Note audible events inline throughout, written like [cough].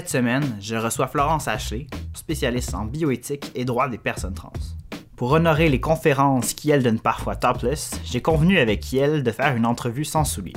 Cette semaine, je reçois Florence Ashley, spécialiste en bioéthique et droit des personnes trans. Pour honorer les conférences qu'elle donne parfois topless, j'ai convenu avec elle de faire une entrevue sans souliers.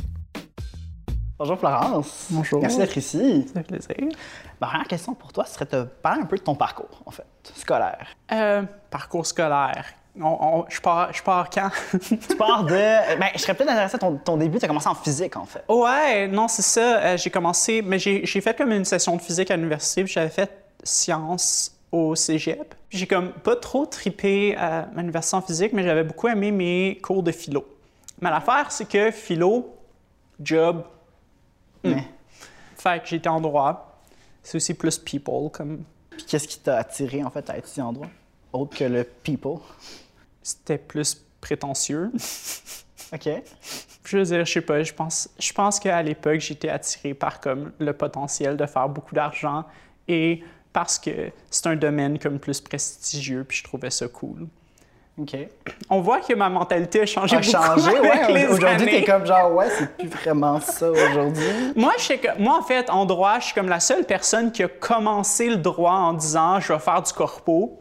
Bonjour Florence. Bonjour. Merci d'être ici. Ça fait plaisir. Ma première question pour toi serait de parler un peu de ton parcours, en fait, scolaire. Euh, parcours scolaire. On- on- je, pars, je pars quand? [laughs] Tu pars de. Ben, je serais peut-être intéressé à ton, ton début, tu as commencé en physique, en fait. ouais, non, c'est ça. Euh, j'ai commencé, mais j'ai j'ai fait comme une session de physique à l'université, puis j'avais fait sciences au cégep. J'ai comme pas trop tripé à l'université en physique, mais j'avais beaucoup aimé mes cours de philo. Mais l'affaire, c'est que philo, job, Mais- fait que j'étais en droit. C'est aussi plus people, comme Puis qu'est-ce qui t'a attiré, en fait, à étudier en droit, autre que le people? C'était plus prétentieux. [laughs] OK. Je veux dire, je sais pas, je pense, je pense qu'à l'époque, j'étais attiré par comme le potentiel de faire beaucoup d'argent et parce que c'est un domaine comme plus prestigieux, puis je trouvais ça cool. OK. On voit que ma mentalité a changé a beaucoup changé, ouais. Aujourd'hui, t'es comme genre, ouais, c'est plus vraiment ça aujourd'hui. [laughs] Moi, je sais que, moi, en fait, en droit, je suis comme la seule personne qui a commencé le droit en disant je vais faire du corpo,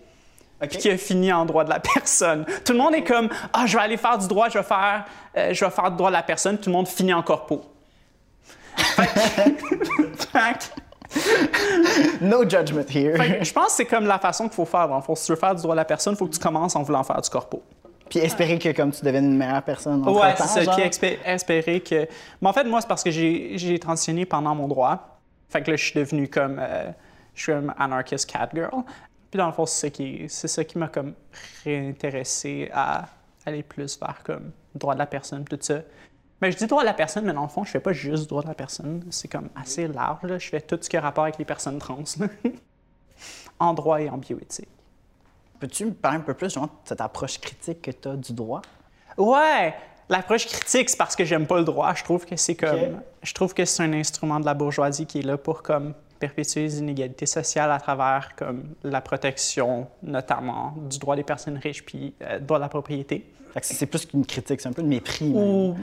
OK. puis qui a fini en droit de la [laughs] personne. Tout le monde est comme ah, je vais aller faire du droit, je vais faire, euh, je vais faire du droit de la personne. Tout le monde finit en corpo. [laughs] No judgment here. Que je pense que c'est comme la façon qu'il faut faire. Dans si tu veux faire du droit de la personne, il faut que tu commences en voulant faire du corpo. Puis espérer que comme tu deviennes une meilleure personne en Ouais, c'est ça. Puis espérer que. Mais en fait, moi, c'est parce que j'ai j'ai transitionné pendant mon droit. Fait que là, je suis devenu comme. euh, je suis comme anarchist cat girl. Puis dans le fond, c'est ça qui, c'est ça qui m'a comme réintéressé à aller plus vers comme droit de la personne, tout ça. Mais je dis droit de la personne, mais dans le fond, je fais pas juste droit de la personne. C'est comme assez large. là. Je fais tout ce qui a rapport avec les personnes trans. [laughs] en droit et en bioéthique. Peux-tu me parler un peu plus de cette approche critique que tu as du droit? Ouais, l'approche critique, c'est parce que j'aime pas le droit. Je trouve que c'est comme, je trouve que c'est un instrument de la bourgeoisie qui est là pour comme perpétuer les inégalités sociales à travers comme la protection, notamment du droit des personnes riches puis euh, du droit de la propriété. Que c'est plus qu'une critique, c'est un peu de mépris. Ou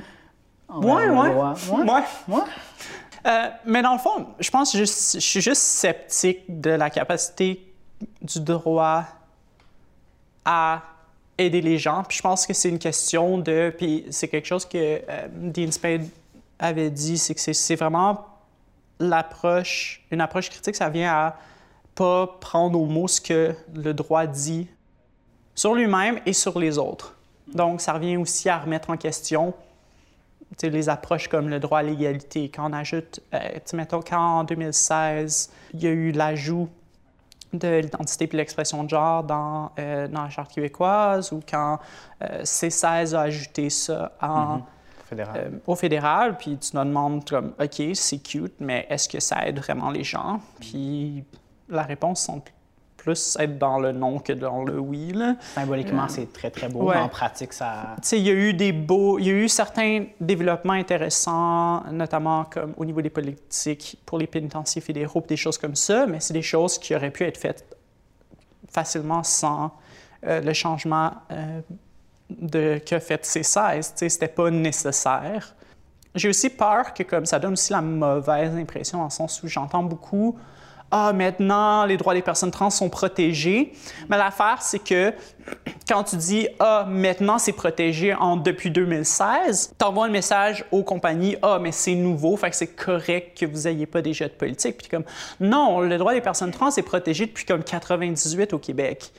ouais, ouais, ouais. Ouais. Euh, mais dans le fond, je pense juste, je suis juste sceptique de la capacité du droit à aider les gens. Puis je pense que c'est une question de. Puis c'est quelque chose que euh, Dean Spade avait dit, c'est que c'est vraiment l'approche, une approche critique, ça vient à pas prendre au mot ce que le droit dit sur lui-même et sur les autres. Donc, ça revient aussi à remettre en question les approches comme le droit à l'égalité. Quand on ajoute, euh, mettons, quand en 2016, il y a eu l'ajout de l'identité puis l'expression de genre dans, euh, dans la Charte québécoise ou quand euh, C16 a ajouté ça en, Fédéral. euh, au fédéral, puis tu te demandes comme, OK, c'est cute, mais est-ce que ça aide vraiment les gens? Puis la réponse semble plus être dans le non que dans le oui. Là. Symboliquement, c'est très, très beau, ouais. mais en pratique, ça... Tu sais, il y a eu des beaux, il y a eu certains développements intéressants, notamment comme au niveau des politiques pour les pénitenciers fédéraux, puis des choses comme ça, mais c'est des choses qui auraient pu être faites facilement sans euh, le changement euh, de qu'a fait C16. Tu sais, c'était pas nécessaire. J'ai aussi peur que comme ça donne aussi la mauvaise impression dans le sens où j'entends beaucoup ah, maintenant, les droits des personnes trans sont protégés. Mais l'affaire, c'est que quand tu dis Ah, maintenant, c'est protégé en, depuis 2016, tu envoies un message aux compagnies Ah, mais c'est nouveau, fait que c'est correct que vous n'ayez pas déjà de politique. Puis comme Non, le droit des personnes trans est protégé depuis comme 98 au Québec.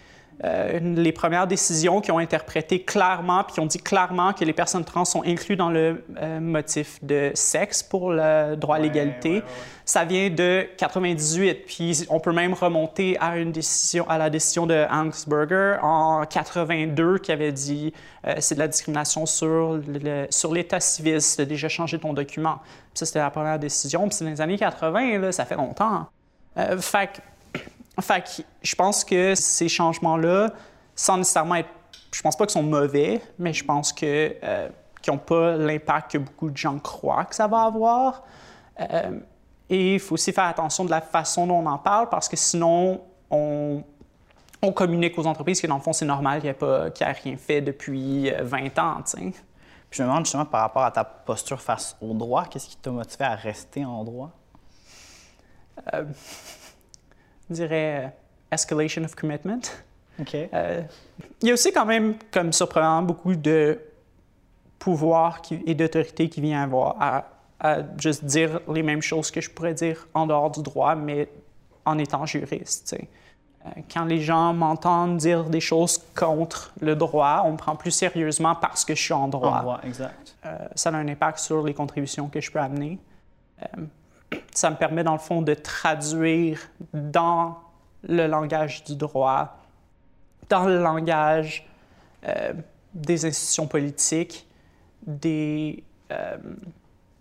Euh, les premières décisions qui ont interprété clairement, puis qui ont dit clairement que les personnes trans sont incluses dans le euh, motif de sexe pour le droit à l'égalité, ça vient de 98. Puis on peut même remonter à une décision, à la décision de Ansberger en 82 qui avait dit euh, c'est de la discrimination sur le- sur l'état civil, si tu as déjà changé ton document. Puis ça c'était la première décision. Puis c'est dans les années 80, là, ça fait longtemps. Euh, fait fait que je pense que ces changements-là, sans nécessairement être. Je pense pas qu'ils sont mauvais, mais je pense que euh, qu'ils n'ont pas l'impact que beaucoup de gens croient que ça va avoir. Euh, et il faut aussi faire attention de la façon dont on en parle, parce que sinon, on, on communique aux entreprises que dans le fond, c'est normal qu'il n'y ait, pas- qu'il y ait rien fait depuis euh, 20 ans. tu sais. Puis je me demande justement par rapport à ta posture face au droit, qu'est-ce qui t'a motivé à rester en droit? euh, je dirais, euh, escalation of commitment. OK. Euh, il y a aussi quand même, comme surprenant, beaucoup de pouvoir qui- et d'autorité qui vient avoir à, à juste dire les mêmes choses que je pourrais dire en dehors du droit, mais en étant juriste. Euh, Quand les gens m'entendent dire des choses contre le droit, on me prend plus sérieusement parce que je suis en droit. En droit, exact. Euh, ça a un impact sur les contributions que je peux amener. Ça me permet, dans le fond, de traduire dans le langage du droit, dans le langage euh, des institutions politiques, des, euh,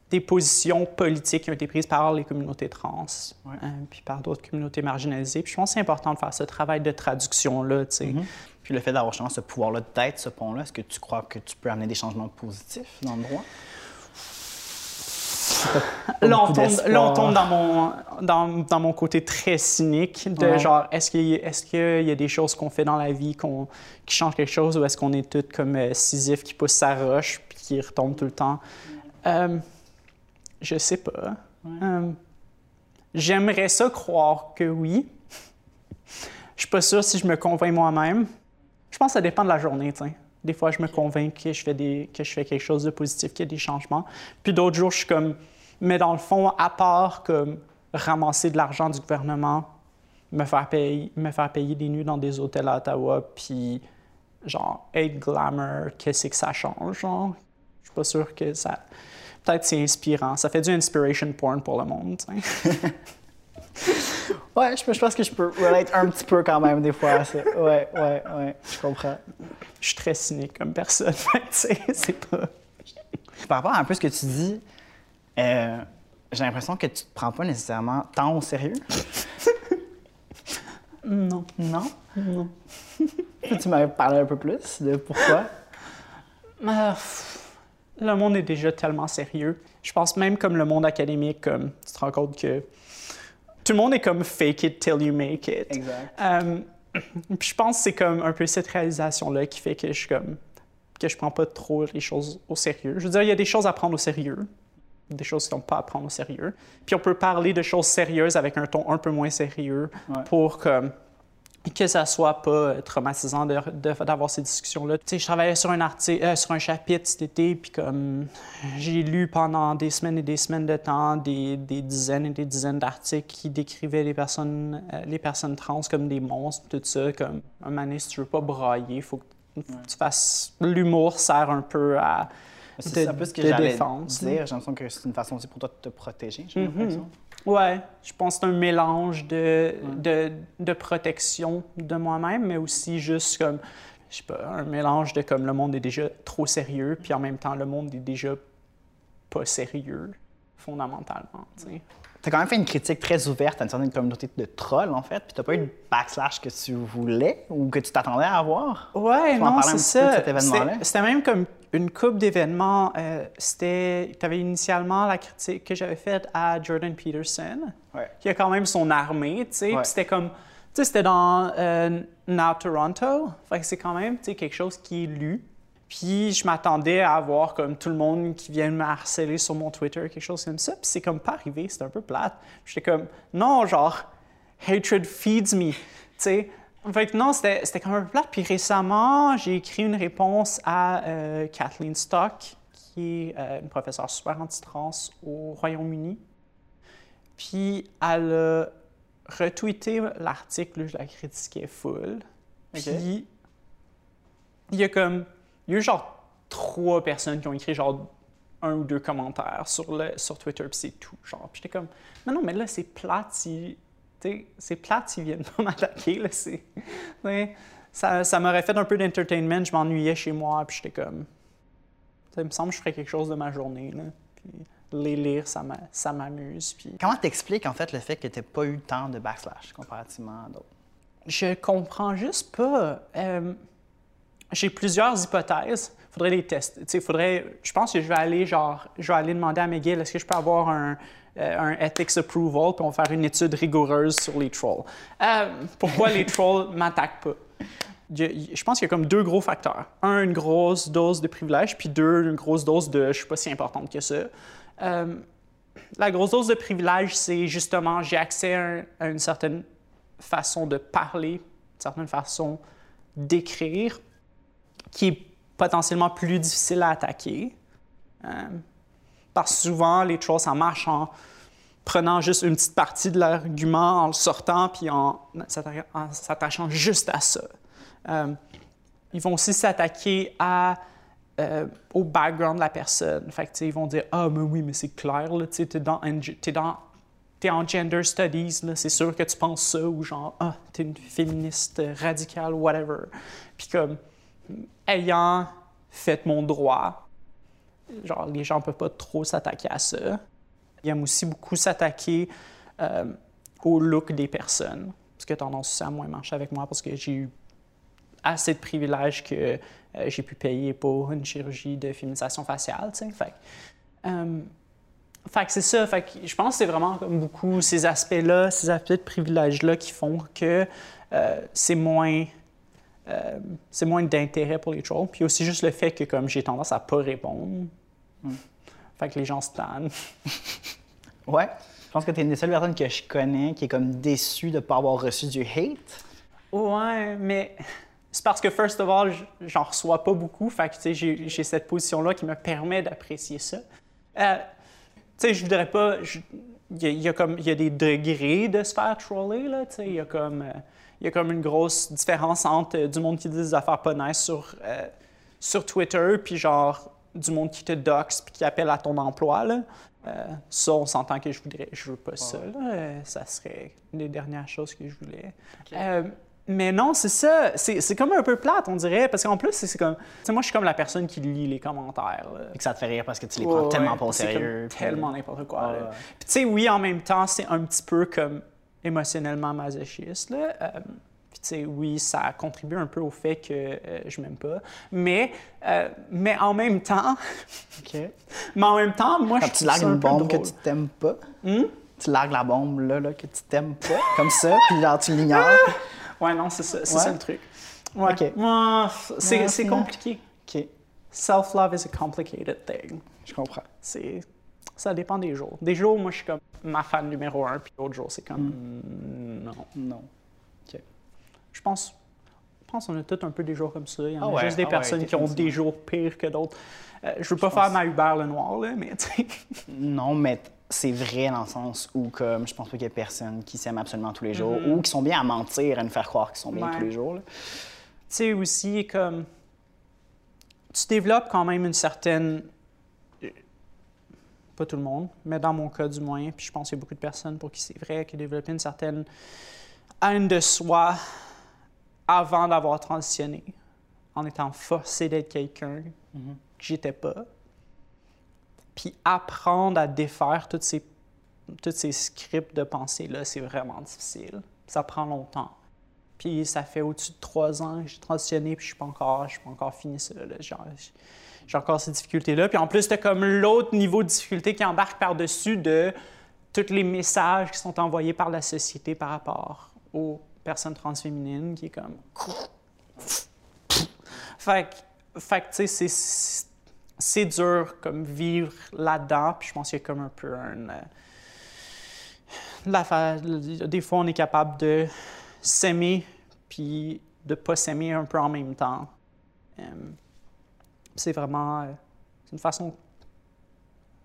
des positions politiques qui ont été prises par les communautés trans, Ouais. euh, puis par d'autres communautés marginalisées. Puis je pense que c'est important de faire ce travail de traduction-là, tu sais. Mhm. Puis le fait d'avoir justement ce pouvoir-là d'être ce pont-là, est-ce que tu crois que tu peux amener des changements positifs dans le droit? Là, on tombe, d'espoir. là, on tombe dans mon, dans, dans mon côté très cynique de Ouais. genre, est-ce qu'il y, a- est-ce qu'il y a des choses qu'on fait dans la vie qui changent quelque chose ou est-ce qu'on est tous comme euh, Sisyphe qui pousse sa roche puis qui retombe tout le temps? Euh, je sais pas. Euh, j'aimerais ça croire que oui. Je suis pas sûr si je me convainc moi-même. Je pense que ça dépend de la journée, tu sais. Des fois, je me convainc que je fais des que je fais quelque chose de positif, qu'il y a des changements. Puis d'autres jours, je suis comme mais dans le fond, à part comme ramasser de l'argent du gouvernement, me faire payer me faire payer des nuits dans des hôtels à Ottawa, puis genre être glamour, qu'est-ce que ça change, genre? Je suis pas sûr que ça peut-être c'est inspirant, ça fait du inspiration porn pour le monde. [laughs] Ouais, je, je pense que je peux relate un petit peu quand même des fois à ça. Ouais, ouais, ouais, je comprends. Je suis très cynique comme personne, [laughs] tu sais, c'est pas Par rapport à un peu ce que tu dis, euh, j'ai l'impression que tu te prends pas nécessairement tant au sérieux. non. Non? Non. tu m'avais parlé un peu plus de pourquoi. Pff, le monde est déjà tellement sérieux. Je pense même comme le monde académique, comme tu te rends compte que tout le monde est comme fake it till you make it. Exact. Euh, [clears throat] puis je pense que c'est comme un peu cette réalisation-là qui fait que je suis comme que je prends pas trop les choses au sérieux. Je veux dire, il y a des choses à prendre au sérieux, des choses qui n'ont pas à prendre au sérieux. Puis on peut parler de choses sérieuses avec un ton un peu moins sérieux Ouais. pour comme que ça soit pas euh, traumatisant d'avoir ces discussions-là. Tu sais, je travaillais sur un article, euh, sur un chapitre cet été, puis comme j'ai lu pendant des semaines et des semaines de temps des, des dizaines et des dizaines d'articles qui décrivaient les personnes, euh, les personnes trans comme des monstres, tout ça. Comme un donné, si tu veux pas brailler, faut que faut que tu fasses. L'humour sert un peu à. C'est un peu ce que j'allais dire. J'ai l'impression que c'est une façon aussi pour toi de te protéger, j'ai Mhm. l'impression. Ouais, je pense que c'est un mélange de, de, de protection de moi-même, mais aussi juste comme, je sais pas, un mélange de comme le monde est déjà trop sérieux, puis en même temps, le monde est déjà pas sérieux, fondamentalement, tu. T'as quand même fait une critique très ouverte à une certaine communauté de trolls, en fait, puis t'as pas eu le backslash que tu voulais ou que tu t'attendais à avoir? Ouais, non, c'est ça. C'était même comme une coupe d'événements. Euh, c'était, tu avais initialement la critique que j'avais faite à Jordan Peterson, Ouais. qui a quand même son armée, tu sais. Ouais. Puis c'était comme, tu sais, c'était dans euh, Now Toronto. Fait que c'est quand même, tu sais, quelque chose qui est lu. Puis je m'attendais à avoir comme tout le monde qui vient me harceler sur mon Twitter, quelque chose comme ça. Puis c'est comme pas arrivé, c'était un peu plate. J'étais comme, non, genre, hatred feeds me, tu sais. Fait que non, c'était quand même un peu plate. Puis récemment, j'ai écrit une réponse à euh, Kathleen Stock, qui est euh, une professeure super anti-trans au Royaume-Uni. Puis elle a retweeté l'article, je la critiquais full. Puis il y a comme, il y a eu genre trois personnes qui ont écrit genre un ou deux commentaires sur, le, sur Twitter, puis c'est tout. Genre, puis j'étais comme, mais non, mais là, c'est plate si. C'est plate s'ils viennent pas [laughs] m'attaquer, Ça, ça m'aurait fait un peu d'entertainment, je m'ennuyais chez moi, puis j'étais comme. Ça me semble que je ferais quelque chose de ma journée, là. Puis les lire, ça m'amuse. Puis Comment t'expliques, en fait, le fait que t'aies pas eu tant de backslash comparativement à d'autres? Je comprends juste pas. Euh, J'ai plusieurs hypothèses. Faudrait les tester. Tu sais, faudrait. Je pense que je vais aller genre, je vais aller demander à McGill est-ce que je peux avoir un, euh, un ethics approval puis on va faire une étude rigoureuse sur les trolls. Euh, pourquoi les [laughs] trolls m'attaquent pas? Il Je pense qu'il y a comme deux gros facteurs. Un, une grosse dose de privilège, puis deux, une grosse dose de je suis pas si importante que ça. Euh, la grosse dose de privilège, c'est justement j'ai accès à, un- à une certaine façon de parler, une certaine façon d'écrire qui est potentiellement plus difficile à attaquer. Euh, parce que souvent, les trolls, ça marche en prenant juste une petite partie de l'argument, en le sortant, puis en s'atta- en s'attachant juste à ça. Euh, ils vont aussi s'attaquer à, euh, au background de la personne. Fait ils vont dire Ah, mais oui, mais c'est clair, tu t'es dans t'es en gender studies, c'est sûr que tu penses ça, ou genre, ah, t'es une féministe radicale, whatever. Puis comme, ayant fait mon droit, genre, les gens peuvent pas trop s'attaquer à ça. Ils aiment aussi beaucoup s'attaquer euh, au look des personnes, parce que tendance aussi à moins marcher avec moi, parce que j'ai eu assez de privilèges que euh, j'ai pu payer pour une chirurgie de féminisation faciale, tu. Fait, euh, fait c'est ça. Fait que je pense que c'est vraiment comme beaucoup ces aspects-là, ces aspects de privilèges-là qui font que c'est moins, euh, c'est moins d'intérêt pour les trolls. Puis aussi juste le fait que comme j'ai tendance à pas répondre, fait que les gens se tannent. [laughs] Ouais. Je pense que tu es une des seules personnes que je connais qui est comme déçue de ne pas avoir reçu du hate. Ouais, mais c'est parce que, first of all, j'en reçois pas beaucoup. Fait que, tu sais, j'ai cette position-là qui me permet d'apprécier ça. Euh, tu sais, je voudrais pas. je- Il y, a- il y a comme il y a des degrés de se faire troller, là. Tu sais, il y a comme. euh, il y a comme une grosse différence entre euh, du monde qui dit des affaires pas nice sur, euh, sur Twitter, puis genre du monde qui te doxe puis qui appelle à ton emploi, là. Euh, ça, on s'entend que je voudrais, je veux pas ça, là. Ça serait une des dernières choses que je voulais. Mais non, c'est ça. C'est comme un peu plate, on dirait, parce qu'en plus, c'est comme. Tu sais, moi, je suis comme la personne qui lit les commentaires. là. Et que ça te fait rire parce que tu les Ouais, prends tellement ouais, pas au comme sérieux. puis- Tellement n'importe quoi. Puis tu sais, oui, en même temps, c'est un petit peu comme émotionnellement masochiste. Là. Euh, puis tu sais, oui, ça contribue un peu au fait que euh, je m'aime pas. Mais, euh, mais en même temps, OK. [laughs] mais en même temps, moi, Quand je tu trouve largues une bombe que tu t'aimes pas, Hmm? tu largues la bombe là, là que tu t'aimes pas, comme ça, puis genre tu l'ignores. [laughs] Ouais, non, c'est ça, c'est Ouais. ça le truc. Ouais. Ok. Ouais, c'est Ouais, c'est c'est- compliqué. OK, Self-love is a complicated thing. je comprends. C'est ça dépend des jours. Des jours, moi, je suis comme ma fan numéro un, puis d'autres jours, c'est comme Hmm. mm, non. Non. Je pense, je pense qu'on a tous un peu des jours comme ça. Il y en Ah a ouais, juste des ah ouais, personnes qui ont des jours pires que d'autres. Euh, je veux pas Je faire pense- ma Hubert le noir, là, mais tu. Non, mais c'est vrai dans le sens où, comme, je pense pas qu'il y ait personne qui s'aime absolument tous les jours Mm-hmm. ou qui sont bien à mentir, à nous faire croire qu'ils sont bien Ouais. tous les jours. Tu sais, aussi, comme. Tu développes quand même une certaine. Pas tout le monde, mais dans mon cas du moins, puis je pense qu'il y a beaucoup de personnes pour qui c'est vrai, qui développent une certaine haine de soi avant d'avoir transitionné, en étant forcé d'être quelqu'un que j'étais pas. Puis apprendre à défaire tous ces, tous ces scripts de pensée-là, c'est vraiment difficile. Ça prend longtemps. Puis ça fait au-dessus de trois ans que j'ai transitionné, puis je suis pas encore, je suis pas encore fini ça. j'ai encore ces difficultés-là. Puis en plus, t'as comme l'autre niveau de difficulté qui embarque par-dessus de tous les messages qui sont envoyés par la société par rapport aux personnes transféminines, qui est comme... [laughs] Fait que, tu sais, c'est- c'est dur comme vivre là-dedans, puis je pense qu'il y a comme un peu un... euh, Des fois, on est capable de s'aimer puis de pas s'aimer un peu en même temps. Euh, c'est vraiment euh, une façon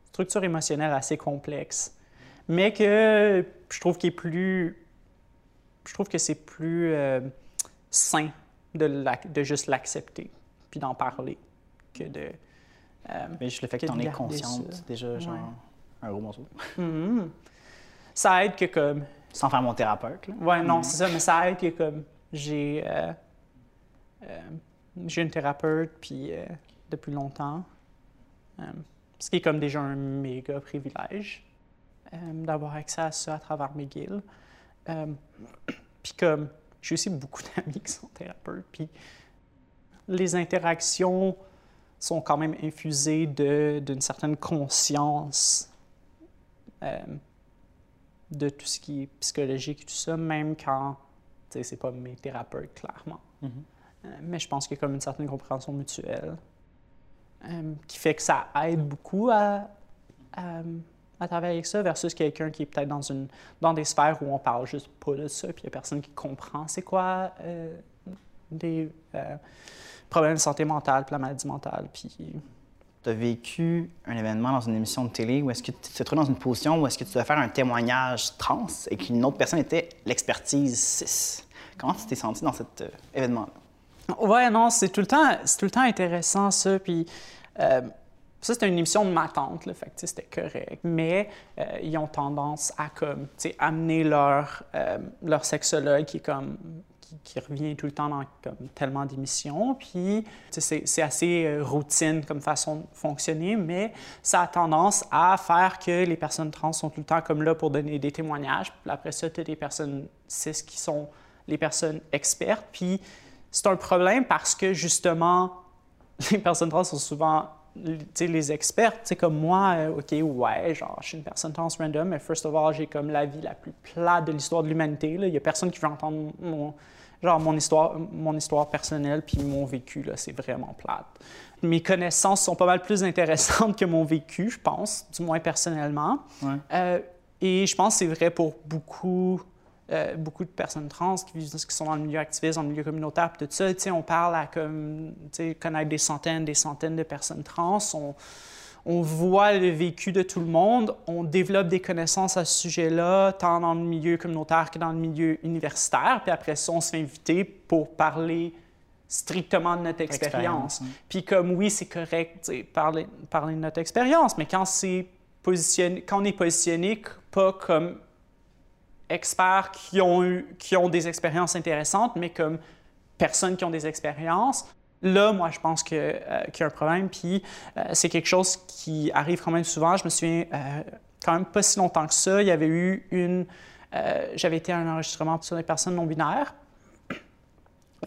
structure émotionnelle assez complexe, mais que je trouve qu'il est plus je trouve que c'est plus euh, sain de, de juste l'accepter puis d'en parler que de euh, Mais juste le fait que Que tu en es consciente, ça. déjà genre Ouais. un gros morceau. [laughs] mhm. ça aide que comme Sans faire mon thérapeute. Là. Ouais, non, Mhm. c'est ça, mais ça aide que comme j'ai euh, euh, j'ai une thérapeute puis euh, depuis longtemps, ce qui est comme déjà un méga privilège d'avoir accès à ça à travers McGill. Puis comme j'ai aussi beaucoup [laughs] d'amis qui sont thérapeutes, puis les interactions sont quand même infusées d'une certaine conscience de tout ce qui est psychologique et tout ça, même quand, c'est pas mes thérapeutes, clairement. Mhm. Euh, mais je pense qu'il y a comme une certaine compréhension mutuelle euh, qui fait que ça aide beaucoup à, à, à travailler avec ça versus quelqu'un qui est peut-être dans, une, dans des sphères où on parle juste pas de ça, puis il n'y a personne qui comprend c'est quoi euh, des problèmes de santé mentale, puis la maladie mentale. Puis... Tu as vécu un événement dans une émission de télé où est-ce que tu te trouves dans une position où est-ce que tu dois faire un témoignage trans et qu'une autre personne était l'expertise cis? Comment tu t'es senti dans cet euh, événement-là? Ouais, non, c'est tout le temps, tout le temps intéressant ça. Puis ça, c'était une émission de ma tante, là, fait que c'était correct. Mais euh, ils ont tendance à comme, amener leur, euh, leur sexologue qui est comme qui, revient tout le temps dans comme, tellement d'émissions. Puis c'est assez euh, routine comme façon de fonctionner, mais ça a tendance à faire que les personnes trans sont tout le temps comme là pour donner des témoignages. Puis après ça, tu as des personnes cis qui sont les personnes expertes. Puis c'est un problème parce que justement, [laughs] les personnes trans sont souvent les experts, comme moi, euh, OK, ouais, genre, je suis une personne trans random, mais first of all, j'ai comme la vie la plus plate de l'histoire de l'humanité. Il n'y a personne qui veut entendre mon, genre, mon, histoire, mon histoire personnelle puis mon vécu. C'est vraiment plate. Mes connaissances sont pas mal plus intéressantes que mon vécu, je pense, du moins personnellement. Euh, et je pense que c'est vrai pour beaucoup euh, beaucoup de personnes trans qui, qui, sont dans le milieu activiste, dans le milieu communautaire, tout ça. On parle à comme, connaître des centaines, des centaines de personnes trans. On, on, voit le vécu de tout le monde. On développe des connaissances à ce sujet-là, tant dans le milieu communautaire que dans le milieu universitaire. Puis après ça, on se fait inviter pour parler strictement de notre expérience. Puis comme oui, c'est correct parler, parler de notre expérience, mais quand, c'est positionné, quand on est positionné pas comme experts qui ont, eu, qui ont des expériences intéressantes, mais comme personnes qui ont des expériences. Là, moi, je pense que, euh, qu'il y a un problème, puis euh, c'est quelque chose qui arrive quand même souvent. Je me souviens, euh, quand même pas si longtemps que ça, il y avait eu une... j'avais été à un enregistrement sur les personnes non-binaires,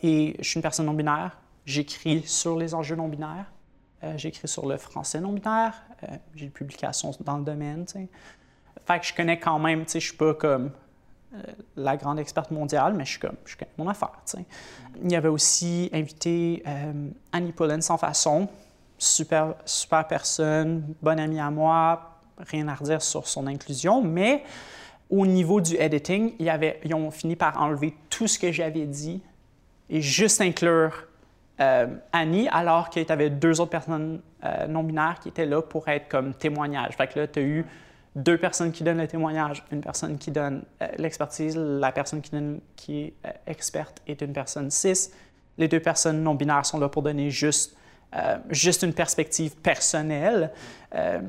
et je suis une personne non-binaire. J'écris sur les enjeux non-binaires. j'écris sur le français non-binaire. j'ai une publication dans le domaine, Fait que je connais quand même, tu sais, je suis pas comme la grande experte mondiale, mais je suis comme, je connais mon affaire. Il y avait aussi invité euh, Annie Pullen sans façon, super, super personne, bonne amie à moi, rien à redire sur son inclusion, mais au niveau du editing, il y avait, ils ont fini par enlever tout ce que j'avais dit et juste inclure euh, Annie, alors qu'il y avait deux autres personnes non-binaires qui étaient là pour être comme témoignage. Fait que là, tu as eu deux personnes qui donnent le témoignage, une personne qui donne euh, l'expertise, la personne qui, est euh, experte est une personne cis. Les deux personnes non binaires sont là pour donner juste, euh, juste une perspective personnelle.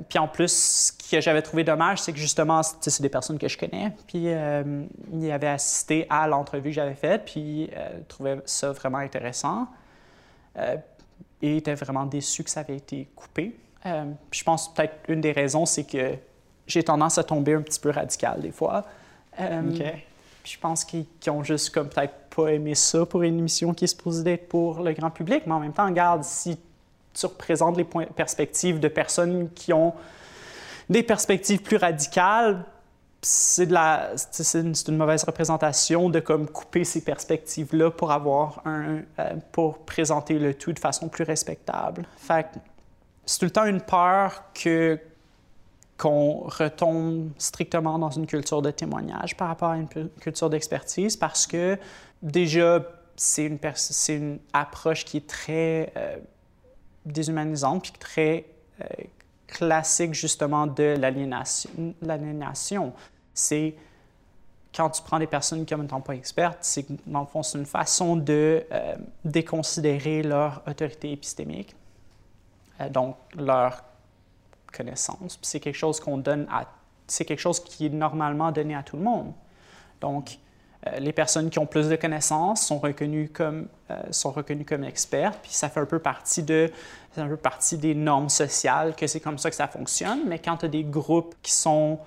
puis en plus, ce que j'avais trouvé dommage, c'est que justement, c'est des personnes que je connais. Puis ils avaient assisté à l'entrevue que j'avais faite, puis trouvaient ça vraiment intéressant. et étaient vraiment déçus que ça avait été coupé. je pense peut-être une des raisons, c'est que j'ai tendance à tomber un petit peu radical des fois. Euh, je pense qu'ils ont juste comme peut-être pas aimé ça pour une émission qui est supposée d'être pour le grand public, mais en même temps, regarde, si tu représentes les points, perspectives de personnes qui ont des perspectives plus radicales, c'est de la c'est une, une, mauvaise représentation de comme couper ces perspectives là pour avoir un euh, pour présenter le tout de façon plus respectable. Fait c'est tout le temps une peur que qu'on retombe strictement dans une culture de témoignage par rapport à une culture d'expertise parce que déjà, c'est une, approche qui est très euh, déshumanisante puis très euh, classique justement de l'aliénation. C'est quand tu prends des personnes qui ne sont pas expertes, c'est dans le fond, c'est une façon de euh, déconsidérer leur autorité épistémique, donc leur connaissance. c'est quelque chose qu'on donne à... C'est quelque chose qui est normalement donné à tout le monde. Donc, euh, les personnes qui ont plus de connaissances sont reconnues comme, euh, sont reconnues comme expertes, puis ça fait un peu partie de, un peu partie des normes sociales que c'est comme ça que ça fonctionne. Mais quand tu as des groupes qui sont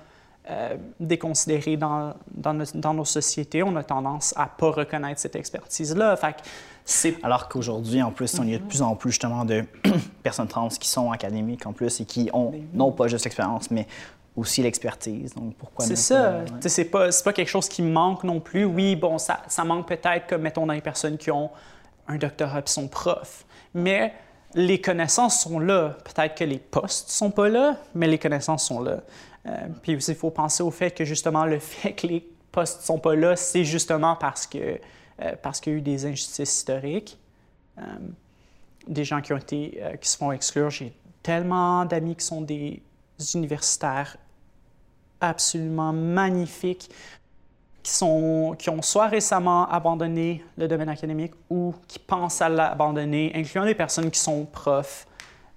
euh, déconsidérés dans, dans, nos, dans, nos sociétés, on a tendance à pas reconnaître cette expertise-là. Fait alors qu'aujourd'hui, en plus, il y a de plus en plus justement de [clears throat] personnes trans qui sont académiques en plus et qui ont non pas juste l'expérience, mais aussi l'expertise. Donc pourquoi C'est ça. C'est pas, pas quelque chose qui manque non plus. Oui, bon, ça, ça manque peut-être comme, mettons, dans les personnes qui ont un doctorat et sont profs. Mais les connaissances sont là. Peut-être que les postes sont pas là, mais les connaissances sont là. Euh, puis aussi, il faut penser au fait que justement, le fait que les postes sont pas là, c'est justement parce que euh, parce qu'il y a eu des injustices historiques, euh, des gens qui ont été qui se font exclure. J'ai tellement d'amis qui sont des universitaires absolument magnifiques qui, sont, qui ont soit récemment abandonné le domaine académique ou qui pensent à l'abandonner, incluant des personnes qui sont profs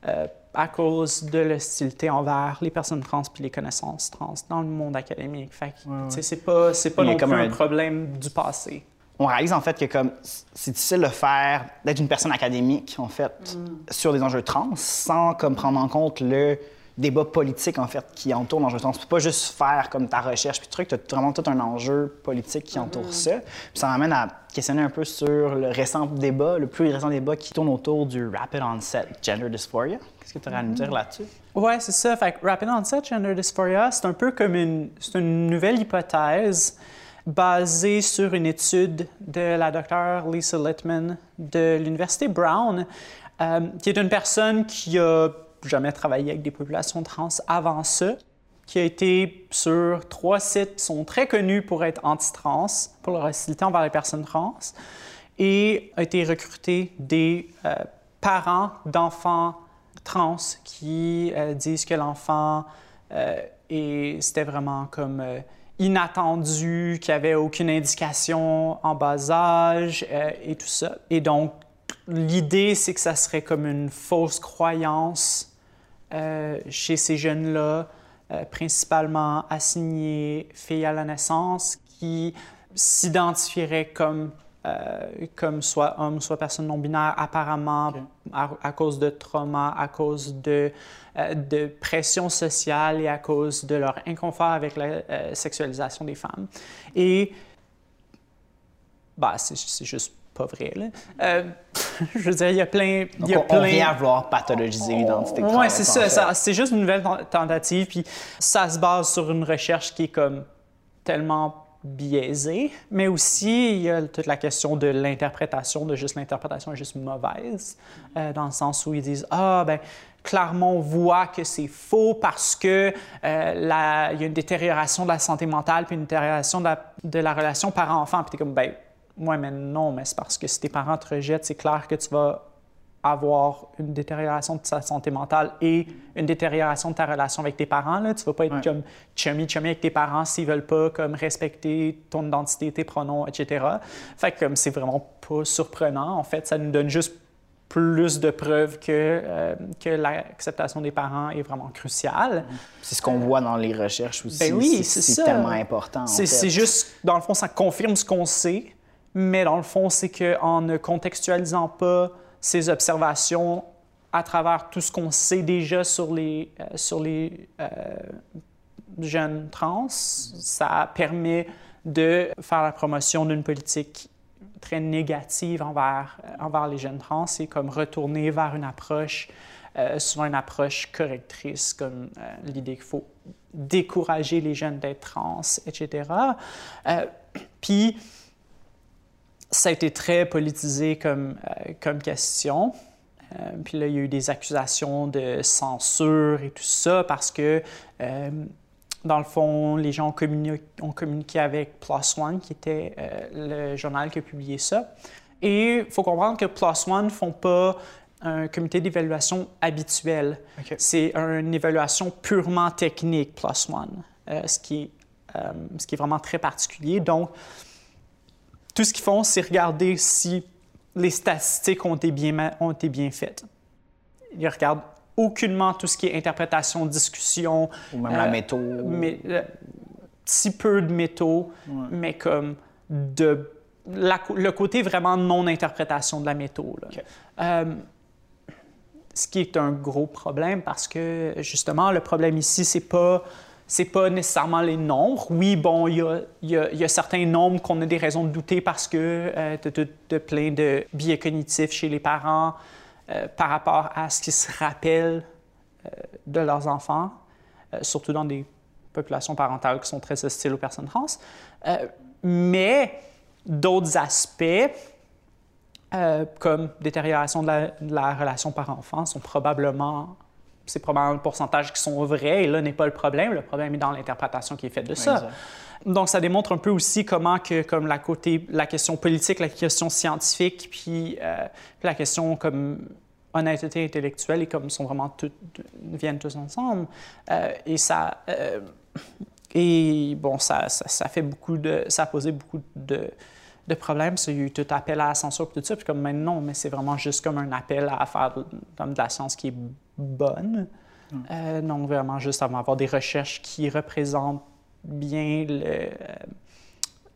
euh, à cause de l'hostilité envers les personnes trans puis les connaissances trans dans le monde académique. Fait que, c'est pas, c'est pas non plus un, problème du passé. On réalise en fait que comme c'est difficile de faire, d'être une personne académique en fait mm. sur des enjeux trans sans comme prendre en compte le débat politique, en fait, qui entoure l'enjeu trans. Tu peux pas juste faire comme ta recherche puis truc, tu as vraiment tout un enjeu politique qui entoure mm-hmm. ça. Puis ça m'amène à questionner un peu sur le récent débat, le plus récent débat qui tourne autour du Rapid Onset Gender Dysphoria. Qu'est-ce que tu aurais à nous dire mm-hmm. là-dessus? Ouais, c'est ça. Fait Rapid Onset Gender Dysphoria, c'est un peu comme une, une nouvelle hypothèse basée sur une étude de la docteure Lisa Littman de l'Université Brown, euh, qui est une personne qui a jamais travaillé avec des populations trans avant ça, qui a été sur trois sites qui sont très connus pour être anti-trans, pour leur hostilité envers les personnes trans, et a été recruté des euh, parents d'enfants trans qui euh, disent que l'enfant et c'était vraiment comme inattendu, qu'il n'y avait aucune indication en bas âge et tout ça. Et donc, l'idée, c'est que ça serait comme une fausse croyance euh, chez ces jeunes-là, euh, principalement assignés filles à la naissance, qui s'identifieraient comme, euh, comme soit homme, soit personne non binaire, apparemment à, cause de trauma, à cause de, de pression sociale et à cause de leur inconfort avec la sexualisation des femmes. Et bah, c'est juste pas vrai. Là. Euh, [laughs] je veux dire, il y a plein. Il y a on, plein... vient à vouloir pathologiser l'identité Oui, c'est ça. c'est juste une nouvelle tentative, puis ça se base sur une recherche qui est comme tellement biaisée, mais aussi il y a toute la question de l'interprétation, de juste l'interprétation est juste mauvaise, euh, dans le sens où ils disent Ah, ben clairement, on voit que c'est faux parce que euh, y a une détérioration de la santé mentale puis une détérioration de la, relation parent-enfant. Puis tu es comme, ben oui, mais non, mais c'est parce que si tes parents te rejettent, c'est clair que tu vas avoir une détérioration de ta santé mentale et une détérioration de ta relation avec tes parents. Là. Tu vas pas être comme chummy chummy avec tes parents s'ils veulent pas comme respecter ton identité, tes pronoms, etc. Fait que comme c'est vraiment pas surprenant. En fait, ça nous donne juste plus de preuves que, euh, que l'acceptation des parents est vraiment cruciale. C'est ce qu'on voit dans les recherches aussi. Ben oui, c'est tellement important. C'est juste, dans le fond, ça confirme ce qu'on sait, mais dans le fond, c'est qu'en ne contextualisant pas ces observations à travers tout ce qu'on sait déjà sur les, euh, sur les euh, jeunes trans, ça permet de faire la promotion d'une politique très négative envers, euh, envers les jeunes trans et comme retourner vers une approche, souvent une approche correctrice, comme l'idée qu'il faut décourager les jeunes d'être trans, etc. Puis, ça a été très politisé comme, euh, comme question. Euh, puis là, il y a eu des accusations de censure et tout ça parce que, euh, dans le fond, les gens ont communiqué, ont communiqué avec Plus One, qui était le journal qui a publié ça. Et il faut comprendre que Plus One ne font pas un comité d'évaluation habituel. C'est une évaluation purement technique, Plus One, ce, qui ce qui est vraiment très particulier. Donc, tout ce qu'ils font, c'est regarder si les statistiques ont été bien, ont été bien faites. Ils regardent aucunement tout ce qui est interprétation, discussion. Ou même la euh, métaux. Mais, euh, si peu de métaux, mais comme de le côté vraiment non-interprétation de la métaux. Euh, ce qui est un gros problème parce que justement, le problème ici, c'est pas c'est pas nécessairement les nombres. Oui, bon, il y a, certains nombres qu'on a des raisons de douter parce que euh, de, plein de biais cognitifs chez les parents euh, par rapport à ce qu'ils se rappellent euh, de leurs enfants, surtout dans des populations parentales qui sont très hostiles aux personnes trans. mais d'autres aspects, euh, comme détérioration de la, de la relation par-enfant sont probablement c'est probablement le pourcentage qui sont vrais, et là n'est pas le problème. Le problème est dans l'interprétation qui est faite de ça. Exact. Donc, ça démontre un peu aussi comment que, comme la côté, la question politique, la question scientifique, puis, euh, la question comme honnêteté intellectuelle et comme sont vraiment toutes viennent tous ensemble. Euh, et ça, euh, et bon, ça, ça, ça fait beaucoup de, ça a posé beaucoup de de problèmes. Il y a eu tout appel à la censure et tout ça. Puis comme, mais non, mais c'est vraiment juste comme un appel à faire de, comme de la science qui est bonne. Euh, donc, vraiment juste avoir des recherches qui représentent bien le, euh,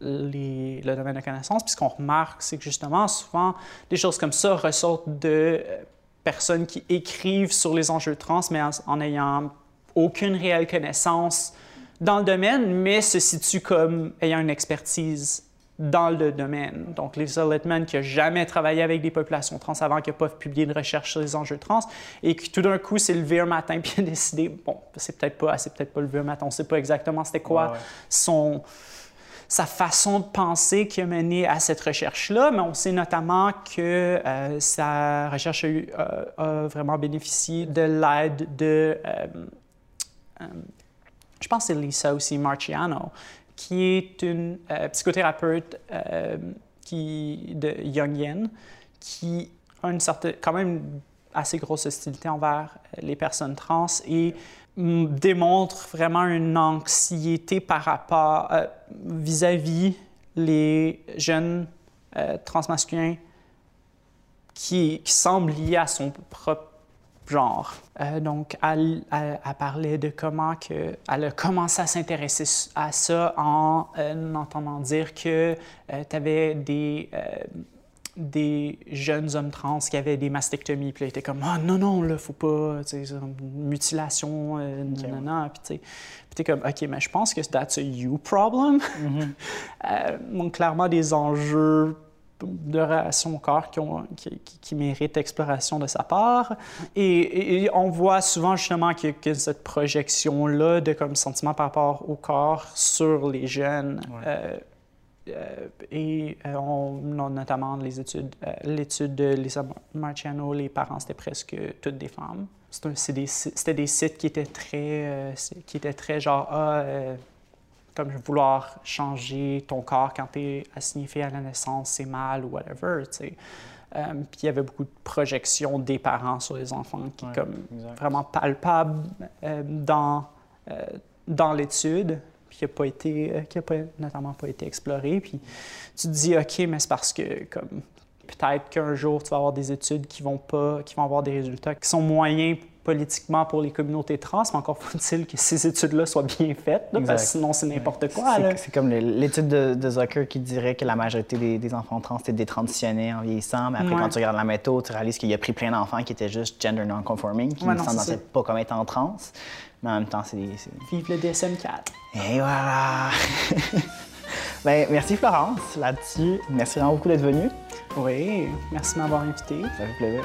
les- le domaine de connaissance. Puis ce qu'on remarque, c'est que justement, souvent, des choses comme ça ressortent de euh, personnes qui écrivent sur les enjeux trans, mais en, en ayant aucune réelle connaissance dans le domaine, mais se situent comme ayant une expertise dans le domaine. Donc, Lisa Littman, qui n'a jamais travaillé avec des populations trans avant, qui n'a pas publié de recherche sur les enjeux trans, et qui tout d'un coup s'est levé un matin [laughs] puis a décidé, bon, c'est peut-être pas, c'est peut-être pas levé un matin, on ne sait pas exactement c'était quoi ouais. son sa façon de penser qui a mené à cette recherche-là, mais on sait notamment que euh, sa recherche a, eu- a- a vraiment bénéficié de l'aide de, euh, euh, je pense que c'est Lisa aussi Marciano, qui est une euh, psychothérapeute euh, qui, de Jungienne, qui a une certaine, quand même une assez grosse hostilité envers euh, les personnes trans et démontre vraiment une anxiété par rapport euh, vis-à-vis les jeunes euh, transmasculins qui, qui semblent liés à son propre genre. Euh, donc, elle, elle- elle parlait de comment que, elle a commencé à s'intéresser à ça en euh, entendant dire que tu avais des, euh, des jeunes hommes trans qui avaient des mastectomies. Puis là, ils étaient comme, ah non, non, là, faut pas, tu sais, mutilation, euh, nanana. Puis tu sais, comme, OK, mais je pense que that's a you problem. [laughs] Euh, donc, clairement, des enjeux de relation au corps qui, ont- qui, qui- qui méritent exploration de sa part. Et, on voit souvent justement que, que cette projection-là de comme sentiment par rapport au corps sur les jeunes. Ouais. euh, euh, et euh, on a notamment les études, l'étude de Lisa Marciano, les parents, c'était presque toutes des femmes. C'est des C'était des sites qui étaient très, qui étaient très genre, ah, comme vouloir changer ton corps quand tu es assigné à la naissance, c'est mal ou whatever. Euh, puis il y avait beaucoup de projections des parents sur les enfants qui Ouais, comme exact. vraiment palpable euh, dans, euh, dans l'étude, puis qui n'a pas été, euh, qui a pas, notamment pas été exploré. Puis tu te dis, OK, mais c'est parce que comme peut-être qu'un jour tu vas avoir des études qui vont pas, qui vont avoir des résultats qui sont moyens politiquement pour les communautés trans, mais encore faut-il que ces études-là soient bien faites, là, parce que sinon c'est n'importe quoi. C'est- comme l'étude de, de Zucker qui dirait que la majorité des, des enfants trans étaient détransitionnés en vieillissant, mais après, Ouais. quand tu regardes la méthode, tu réalises qu'il y a pris plein d'enfants qui étaient juste gender non-conforming, qui Ouais, ne s'en pas comme étant trans. Mais en même temps, c'est des. c'est- Vive le DSM-4. Et voilà! [laughs] ben, merci Florence là-dessus. Merci vraiment beaucoup d'être venue. Oui, merci de m'avoir invité. Ça fait plaisir.